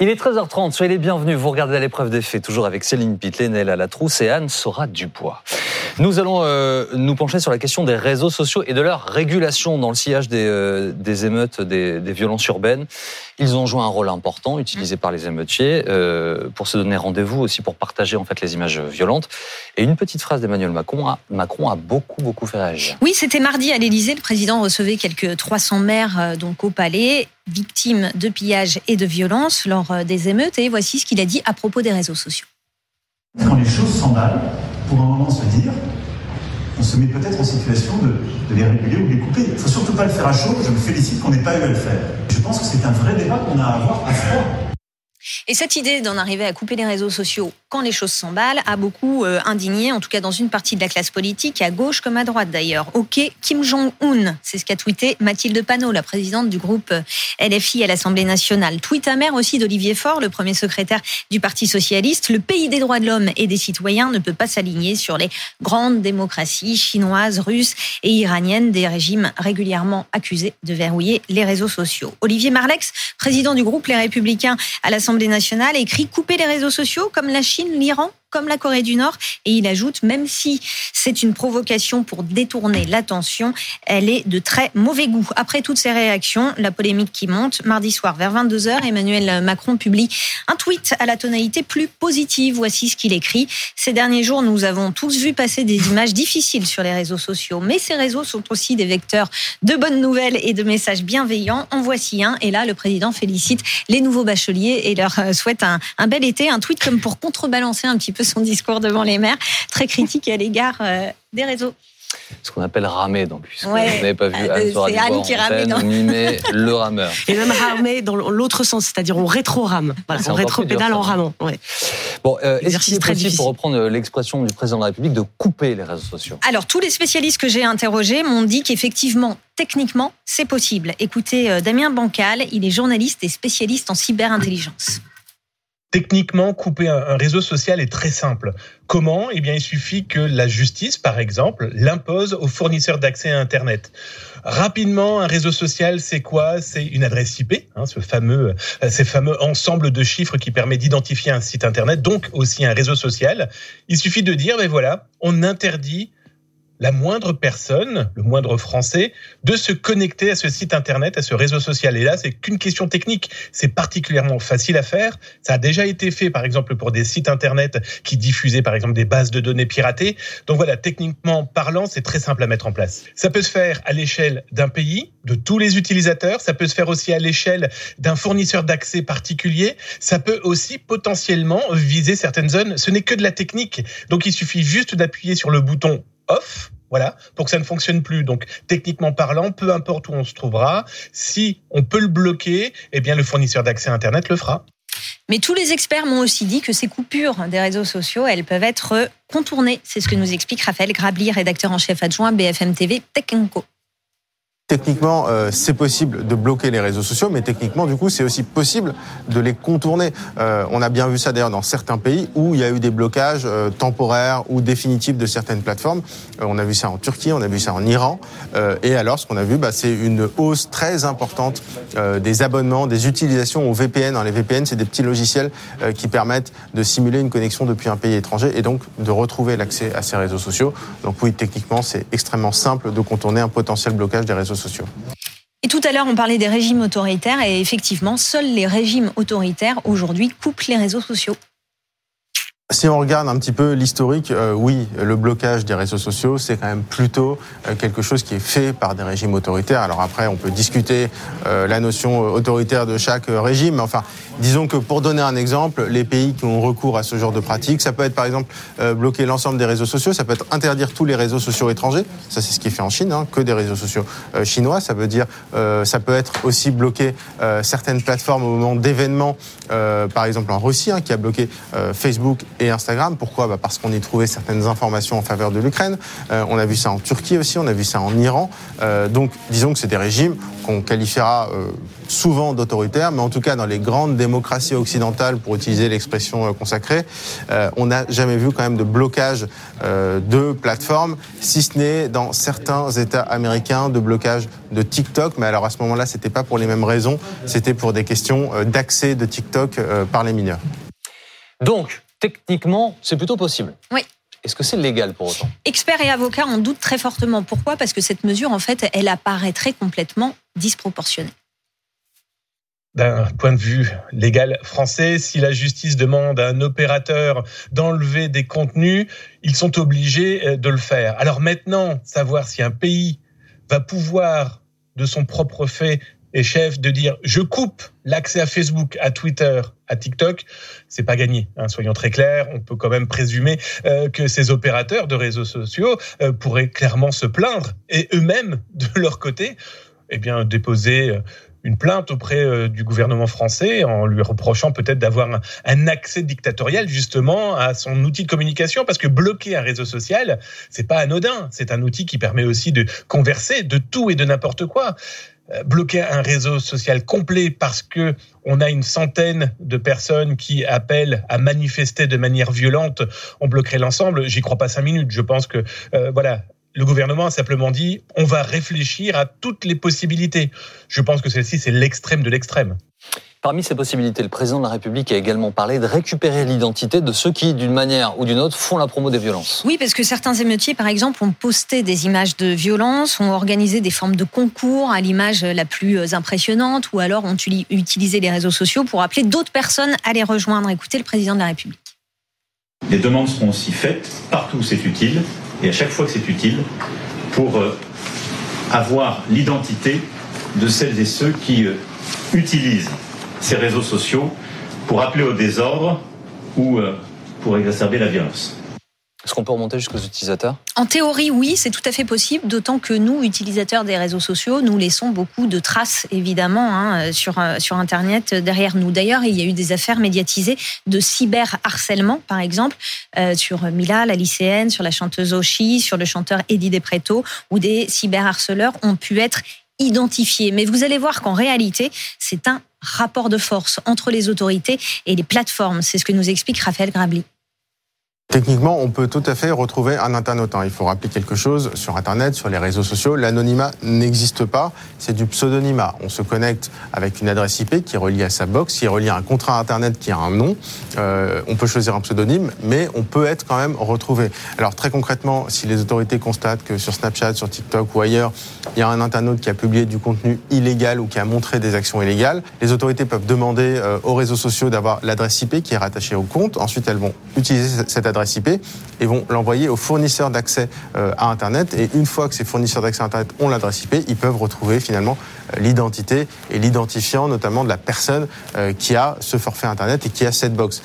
Il est 13h30, soyez les bienvenus. Vous regardez à l'épreuve des faits, toujours avec Céline Pitlet, la trousse et Anne Sora Dubois. Nous allons euh, nous pencher sur la question des réseaux sociaux et de leur régulation dans le sillage des, euh, des émeutes, des, des, violences urbaines. Ils ont joué un rôle important, utilisé par les émeutiers, euh, pour se donner rendez-vous aussi pour partager en fait les images violentes. Et une petite phrase d'Emmanuel Macron Macron a beaucoup beaucoup fait réagir. Oui, c'était mardi à l'Élysée. Le président recevait quelques 300 maires donc au Palais victimes de pillages et de violences lors euh, des émeutes. Et voici ce qu'il a dit à propos des réseaux sociaux. Quand les choses s'emballent, pour un moment se dire, on se met peut-être en situation de, de, les réguler ou de les couper. Il ne faut surtout pas le faire à chaud. Je me félicite qu'on n'ait pas eu à le faire. Je pense que c'est un vrai débat qu'on a à avoir à froid. Et cette idée d'en arriver à couper les réseaux sociaux quand les choses s'emballent a beaucoup euh, indigné, en tout cas dans une partie de la classe politique, à gauche comme à droite d'ailleurs. Ok, Kim Jong-un, c'est ce qu'a tweeté Mathilde Panot, la présidente du groupe euh, LFI à l'Assemblée nationale. Tweet amer aussi d'Olivier Faure, le premier secrétaire du Parti socialiste. Le pays des droits de l'homme et des citoyens ne peut pas s'aligner sur les grandes démocraties chinoises, russes et iraniennes, des régimes régulièrement accusés de verrouiller les réseaux sociaux. Olivier Marlex, président du groupe Les Républicains à l'Assemblée nationale, écrit couper les réseaux sociaux comme la Chine l'Iran comme la Corée du Nord. Et il ajoute, même si c'est une provocation pour détourner l'attention, elle est de très mauvais goût. Après toutes ces réactions, la polémique qui monte, mardi soir vers 22h, Emmanuel Macron publie un tweet à la tonalité plus positive. Voici ce qu'il écrit. Ces derniers jours, nous avons tous vu passer des images difficiles sur les réseaux sociaux, mais ces réseaux sont aussi des vecteurs de bonnes nouvelles et de messages bienveillants. En voici un. Et là, le président félicite les nouveaux bacheliers et leur souhaite un, un bel été. Un tweet comme pour contrebalancer un petit peu son discours devant les maires, très critique à l'égard euh, des réseaux ce qu'on appelle ramer. Donc, puisque vous n'avez pas vu Anne C'est Anne qui rame dans... le rameur. Et même ramer dans l'autre sens, c'est-à-dire on rétro-rame. Voilà, on rétro-pédale en ramant. Ouais. Bon, euh, est-ce qu'il est possible, pour reprendre l'expression du président de la République, de couper les réseaux sociaux? Alors, tous les spécialistes que j'ai interrogés m'ont dit qu'effectivement, techniquement, c'est possible. Écoutez, euh, Damien Bancal, il est journaliste et spécialiste en cyberintelligence. Techniquement, couper un, réseau social est très simple. Comment? Eh bien, il suffit que la justice, par exemple, l'impose aux fournisseurs d'accès à Internet. Rapidement, un réseau social, c'est quoi? C'est une adresse IP, hein, ce fameux, euh, ces fameux ensemble de chiffres qui permet d'identifier un site Internet, donc aussi un réseau social. Il suffit de dire, ben voilà, on interdit la moindre personne, le moindre Français, de se connecter à ce site internet, à ce réseau social. Et là, c'est qu'une question technique. C'est particulièrement facile à faire. Ça a déjà été fait, par exemple, pour des sites internet qui diffusaient, par exemple, des bases de données piratées. Donc voilà, techniquement parlant, c'est très simple à mettre en place. Ça peut se faire à l'échelle d'un pays, de tous les utilisateurs. Ça peut se faire aussi à l'échelle d'un fournisseur d'accès particulier. Ça peut aussi potentiellement viser certaines zones. Ce n'est que de la technique. Donc il suffit juste d'appuyer sur le bouton off, voilà, pour que ça ne fonctionne plus. Donc, techniquement parlant, peu importe où on se trouvera, si on peut le bloquer, eh bien, le fournisseur d'accès Internet le fera. Mais tous les experts m'ont aussi dit que ces coupures des réseaux sociaux, elles peuvent être contournées. C'est ce que nous explique Raphaël Grabli, rédacteur en chef adjoint BFM TV Tech Techniquement, euh, c'est possible de bloquer les réseaux sociaux, mais techniquement, du coup, c'est aussi possible de les contourner. Euh, on a bien vu ça d'ailleurs dans certains pays où il y a eu des blocages euh, temporaires ou définitifs de certaines plateformes. on a vu ça en Turquie, on a vu ça en Iran. et alors, ce qu'on a vu, bah, c'est une hausse très importante des abonnements, des utilisations au VPN. les VPN, c'est des petits logiciels qui permettent de simuler une connexion depuis un pays étranger et donc de retrouver l'accès à ces réseaux sociaux. Donc oui, techniquement, c'est extrêmement simple de contourner un potentiel blocage des réseaux sociaux. Et tout à l'heure, on parlait des régimes autoritaires et effectivement, seuls les régimes autoritaires aujourd'hui coupent les réseaux sociaux. Si on regarde un petit peu l'historique, euh, oui, le blocage des réseaux sociaux, c'est quand même plutôt euh, quelque chose qui est fait par des régimes autoritaires. Alors après, on peut discuter euh, la notion autoritaire de chaque régime, mais enfin, disons que pour donner un exemple, les pays qui ont recours à ce genre de pratique, ça peut être par exemple bloquer l'ensemble des réseaux sociaux, ça peut être interdire tous les réseaux sociaux étrangers, ça c'est ce qui est fait en Chine, hein, que des réseaux sociaux chinois, ça veut dire, ça peut être aussi bloquer certaines plateformes au moment d'événements, par exemple en Russie, hein, qui a bloqué Facebook et Instagram. Pourquoi? Bah Parce qu'on y trouvait certaines informations en faveur de l'Ukraine. Euh, on a vu ça en Turquie aussi, on a vu ça en Iran. Euh, donc disons que c'est des régimes qu'on qualifiera euh, souvent d'autoritaires, mais en tout cas dans les grandes démocraties occidentales, pour utiliser l'expression consacrée, on n'a jamais vu quand même de blocage de plateformes, si ce n'est dans certains États américains de blocage de TikTok. Mais alors à ce moment-là, c'était pas pour les mêmes raisons, c'était pour des questions d'accès de TikTok par les mineurs. Donc, techniquement, c'est plutôt possible. Oui. Est-ce que c'est légal pour autant? Experts et avocats en doutent très fortement. Pourquoi? Parce que cette mesure, en fait, elle apparaîtrait complètement disproportionnée. D'un point de vue légal français, si la justice demande à un opérateur d'enlever des contenus, ils sont obligés euh, de le faire. Alors maintenant, savoir si un pays va pouvoir, de son propre fait, et chef de dire je coupe l'accès à Facebook, à Twitter, à TikTok, c'est pas gagné. Hein, soyons très clairs, on peut quand même présumer euh, que ces opérateurs de réseaux sociaux euh, pourraient clairement se plaindre et eux-mêmes de leur côté, eh bien déposer euh, une plainte auprès du gouvernement français en lui reprochant peut-être d'avoir un, accès dictatorial justement à son outil de communication parce que bloquer un réseau social, c'est pas anodin, c'est un outil qui permet aussi de converser de tout et de n'importe quoi. Euh, bloquer un réseau social complet parce que on a une centaine de personnes qui appellent à manifester de manière violente, on bloquerait l'ensemble. J'y crois pas cinq minutes. Je pense que euh, voilà, le gouvernement a simplement dit on va réfléchir à toutes les possibilités. Je pense que celle-ci c'est l'extrême de l'extrême. Parmi ces possibilités, le président de la République a également parlé de récupérer l'identité de ceux qui, d'une manière ou d'une autre, font la promo des violences. Oui, parce que certains émeutiers, par exemple, ont posté des images de violences, ont organisé des formes de concours à l'image la plus impressionnante, ou alors ont utilisé les réseaux sociaux pour appeler d'autres personnes à les rejoindre. Écoutez le président de la République. Les demandes seront aussi faites partout où c'est utile, et à chaque fois que c'est utile, pour euh, avoir l'identité de celles et ceux qui euh, utilisent ces réseaux sociaux pour appeler au désordre ou euh, pour exacerber la violence. Est-ce qu'on peut remonter jusqu'aux utilisateurs? En théorie, oui, c'est tout à fait possible, d'autant que nous, utilisateurs des réseaux sociaux, nous laissons beaucoup de traces, évidemment, hein, sur, euh, sur Internet derrière nous. D'ailleurs, il y a eu des affaires médiatisées de cyberharcèlement, par exemple, euh, sur Mila, la lycéenne, sur la chanteuse Oshi, sur le chanteur Eddie Depreto, où des cyberharceleurs ont pu être identifiés. Mais vous allez voir qu'en réalité, c'est un rapport de force entre les autorités et les plateformes. C'est ce que nous explique Raphaël Grabli. Techniquement, on peut tout à fait retrouver un internaute. Hein. Il faut rappeler quelque chose sur Internet, sur les réseaux sociaux. L'anonymat n'existe pas, c'est du pseudonymat. On se connecte avec une adresse IP qui est reliée à sa box, qui est reliée à un contrat Internet qui a un nom. Euh, on peut choisir un pseudonyme, mais on peut être quand même retrouvé. Alors très concrètement, si les autorités constatent que sur Snapchat, sur TikTok ou ailleurs, il y a un internaute qui a publié du contenu illégal ou qui a montré des actions illégales, les autorités peuvent demander euh, aux réseaux sociaux d'avoir l'adresse IP qui est rattachée au compte. Ensuite, elles vont utiliser cette adresse IP et vont l'envoyer aux fournisseurs d'accès euh, à Internet. Et une fois que ces fournisseurs d'accès à Internet ont l'adresse IP, ils peuvent retrouver finalement euh, l'identité et l'identifiant notamment de la personne euh, qui a ce forfait Internet et qui a cette box.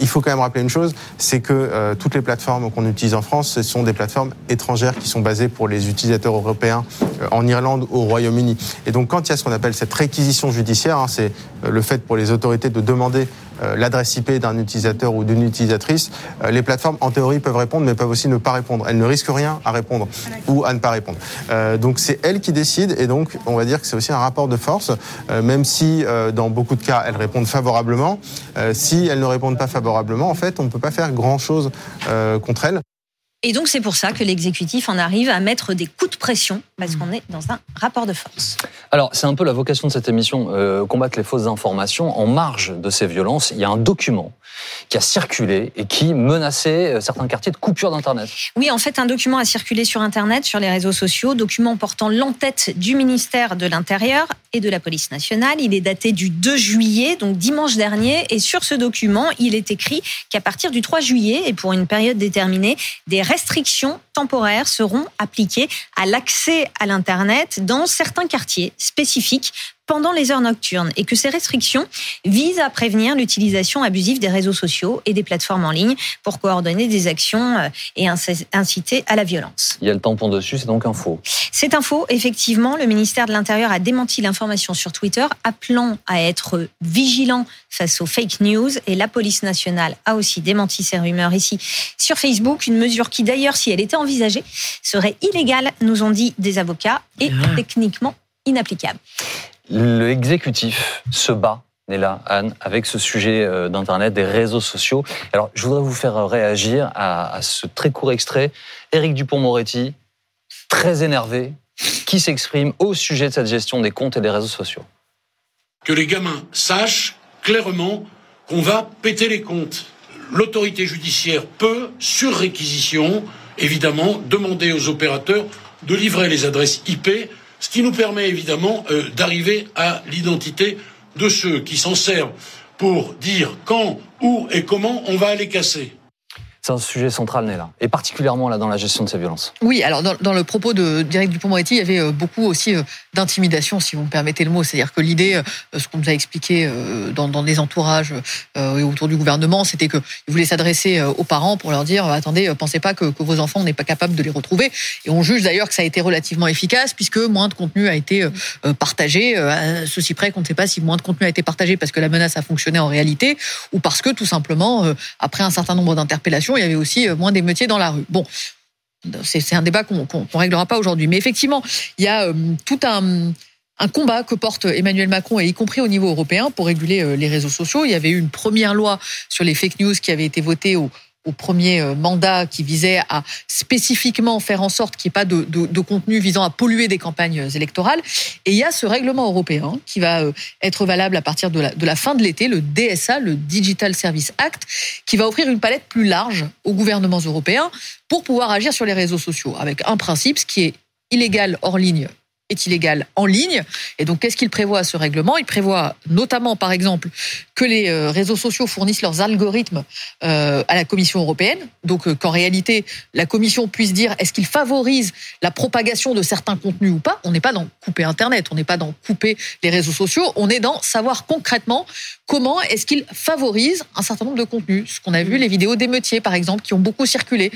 Il faut quand même rappeler une chose, c'est que toutes les plateformes qu'on utilise en France, ce sont des plateformes étrangères qui sont basées pour les utilisateurs européens en Irlande ou au Royaume-Uni. Et donc quand il y a ce qu'on appelle cette réquisition judiciaire, hein, c'est le fait pour les autorités de demander l'adresse IP d'un utilisateur ou d'une utilisatrice, les plateformes en théorie, peuvent répondre, mais peuvent aussi ne pas répondre. Elles ne risquent rien à répondre ou à ne pas répondre. Euh, donc c'est elles qui décident, et donc on va dire que c'est aussi un rapport de force, euh, même si euh, dans beaucoup de cas elles répondent favorablement. si elles ne répondent pas favorablement, en fait, on ne peut pas faire grand-chose contre elles. Et donc c'est pour ça que l'exécutif en arrive à mettre des coups de pression, parce qu'on est dans un rapport de force. Alors c'est un peu la vocation de cette émission, euh, combattre les fausses informations. En marge de ces violences, il y a un document qui a circulé et qui menaçait euh, certains quartiers de coupure d'Internet. Oui, en fait, un document a circulé sur Internet, sur les réseaux sociaux, document portant l'entête du ministère de l'Intérieur de la police nationale. Il est daté du 2 juillet, donc dimanche dernier, et sur ce document, il est écrit qu'à partir du 3 juillet, et pour une période déterminée, des restrictions temporaires seront appliquées à l'accès à l'Internet dans certains quartiers spécifiques pendant les heures nocturnes et que ces restrictions visent à prévenir l'utilisation abusive des réseaux sociaux et des plateformes en ligne pour coordonner des actions euh, et inciter à la violence. Il y a le tampon dessus, c'est donc un faux. C'est un faux, effectivement. Le ministère de l'Intérieur a démenti l'information sur Twitter, appelant à être vigilant face aux fake news et la police nationale a aussi démenti ces rumeurs ici sur Facebook, une mesure qui d'ailleurs, si elle était envisagée, serait illégale, nous ont dit des avocats, et ah. techniquement inapplicable. L'exécutif se bat Néla, Anne, avec ce sujet euh, d'Internet, des réseaux sociaux. Alors, je voudrais vous faire réagir à, ce très court extrait. Éric Dupont-Moretti, très énervé, qui s'exprime au sujet de cette gestion des comptes et des réseaux sociaux. Que les gamins sachent clairement qu'on va péter les comptes. L'autorité judiciaire peut, sur réquisition, évidemment, demander aux opérateurs de livrer les adresses IP, ce qui nous permet évidemment euh, d'arriver à l'identité de ceux qui s'en servent pour dire quand, où et comment on va aller casser. C'est un sujet central, là, et particulièrement là dans la gestion de ces violences. Oui, alors dans, le propos de Direct Dupont-Moretti, il y avait euh, beaucoup aussi euh, d'intimidation, si vous me permettez le mot. C'est-à-dire que l'idée, euh, ce qu'on nous a expliqué dans, les entourages et autour du gouvernement, c'était qu'il voulait s'adresser aux parents pour leur dire attendez, pensez pas que, vos enfants n'est pas capable de les retrouver. Et on juge d'ailleurs que ça a été relativement efficace puisque moins de contenu a été partagé. Ceci près qu'on ne sait pas si moins de contenu a été partagé parce que la menace a fonctionné en réalité ou parce que tout simplement, après un certain nombre d'interpellations, il y avait aussi euh, moins d'émeutiers dans la rue. Bon, c'est un débat qu'on ne réglera pas aujourd'hui. Mais effectivement, il y a euh, tout un, un combat que porte Emmanuel Macron, et y compris au niveau européen, pour réguler euh, les réseaux sociaux. Il y avait eu une première loi sur les fake news qui avait été votée au, au premier euh, mandat qui visait à spécifiquement faire en sorte qu'il n'y ait pas de, contenu visant à polluer des campagnes électorales. Et il y a ce règlement européen qui va euh, être valable à partir de la, de la fin de l'été, le DSA, le Digital Service Act, qui va offrir une palette plus large aux gouvernements européens pour pouvoir agir sur les réseaux sociaux, avec un principe, ce qui est illégal hors ligne est illégal en ligne. Et donc, qu'est-ce qu'il prévoit ce règlement? Il prévoit notamment, par exemple, que les euh, réseaux sociaux fournissent leurs algorithmes euh, à la Commission européenne. Donc, euh, qu'en réalité, la Commission puisse dire est-ce qu'il favorise la propagation de certains contenus ou pas? On n'est pas dans couper Internet, on n'est pas dans couper les réseaux sociaux, on est dans savoir concrètement comment est-ce qu'il favorise un certain nombre de contenus. Ce qu'on a vu, les vidéos d'émeutiers, par exemple, qui ont beaucoup circulé.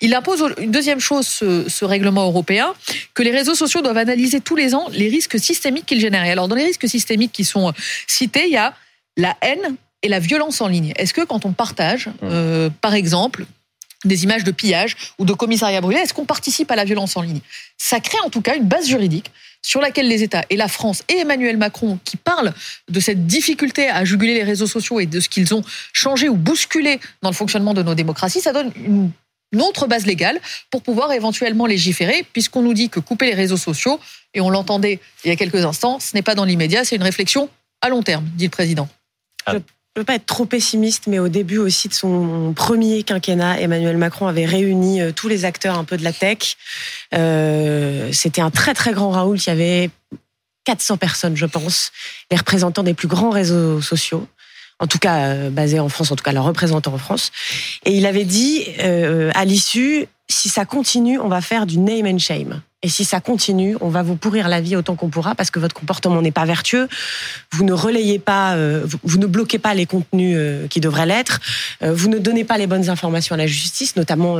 Il impose une deuxième chose, ce, règlement européen, que les réseaux sociaux doivent analyser tous les ans les risques systémiques qu'ils génèrent. alors, dans les risques systémiques qui sont cités, il y a la haine et la violence en ligne. Est-ce que quand on partage, euh, par exemple, des images de pillage ou de commissariat brûlé, est-ce qu'on participe à la violence en ligne? Ça crée en tout cas une base juridique sur laquelle les États et la France et Emmanuel Macron, qui parlent de cette difficulté à juguler les réseaux sociaux et de ce qu'ils ont changé ou bousculé dans le fonctionnement de nos démocraties, ça donne une autre base légale pour pouvoir éventuellement légiférer, puisqu'on nous dit que couper les réseaux sociaux, et on l'entendait il y a quelques instants, ce n'est pas dans l'immédiat, c'est une réflexion à long terme, dit le président. Je ne veux pas être trop pessimiste, mais au début aussi de son premier quinquennat, Emmanuel Macron avait réuni euh, tous les acteurs un peu de la tech. Euh, c'était un très très grand Raoul, y avait 400 personnes, je pense, les représentants des plus grands réseaux sociaux en tout cas euh, basé en France, en tout cas le représentant en France. Et il avait dit euh, à l'issue, si ça continue, on va faire du name and shame. Et si ça continue, on va vous pourrir la vie autant qu'on pourra parce que votre comportement n'est pas vertueux. Vous ne relayez pas, euh, vous, ne bloquez pas les contenus qui devraient l'être. vous ne donnez pas les bonnes informations à la justice, notamment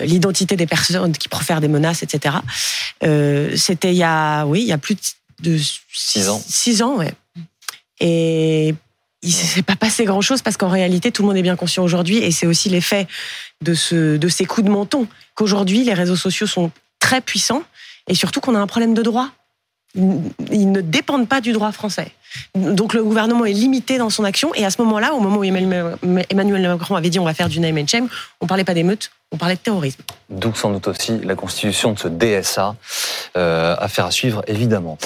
l'identité des personnes qui profèrent des menaces, etc. C'était il y a, oui, il y a plus de six ans. Six ans, ouais. Et il s'est pas passé grand chose parce qu'en réalité, tout le monde est bien conscient aujourd'hui et c'est aussi l'effet de, ce, de ces coups de menton qu'aujourd'hui, les réseaux sociaux sont très puissants et surtout qu'on a un problème de droit. Ils ne dépendent pas du droit français. Donc le gouvernement est limité dans son action et à ce moment-là, au moment où Emmanuel Macron avait dit on va faire du name and shame, on parlait pas d'émeute, on parlait de terrorisme. D'où sans doute aussi la constitution de ce DSA, euh, affaire à suivre évidemment.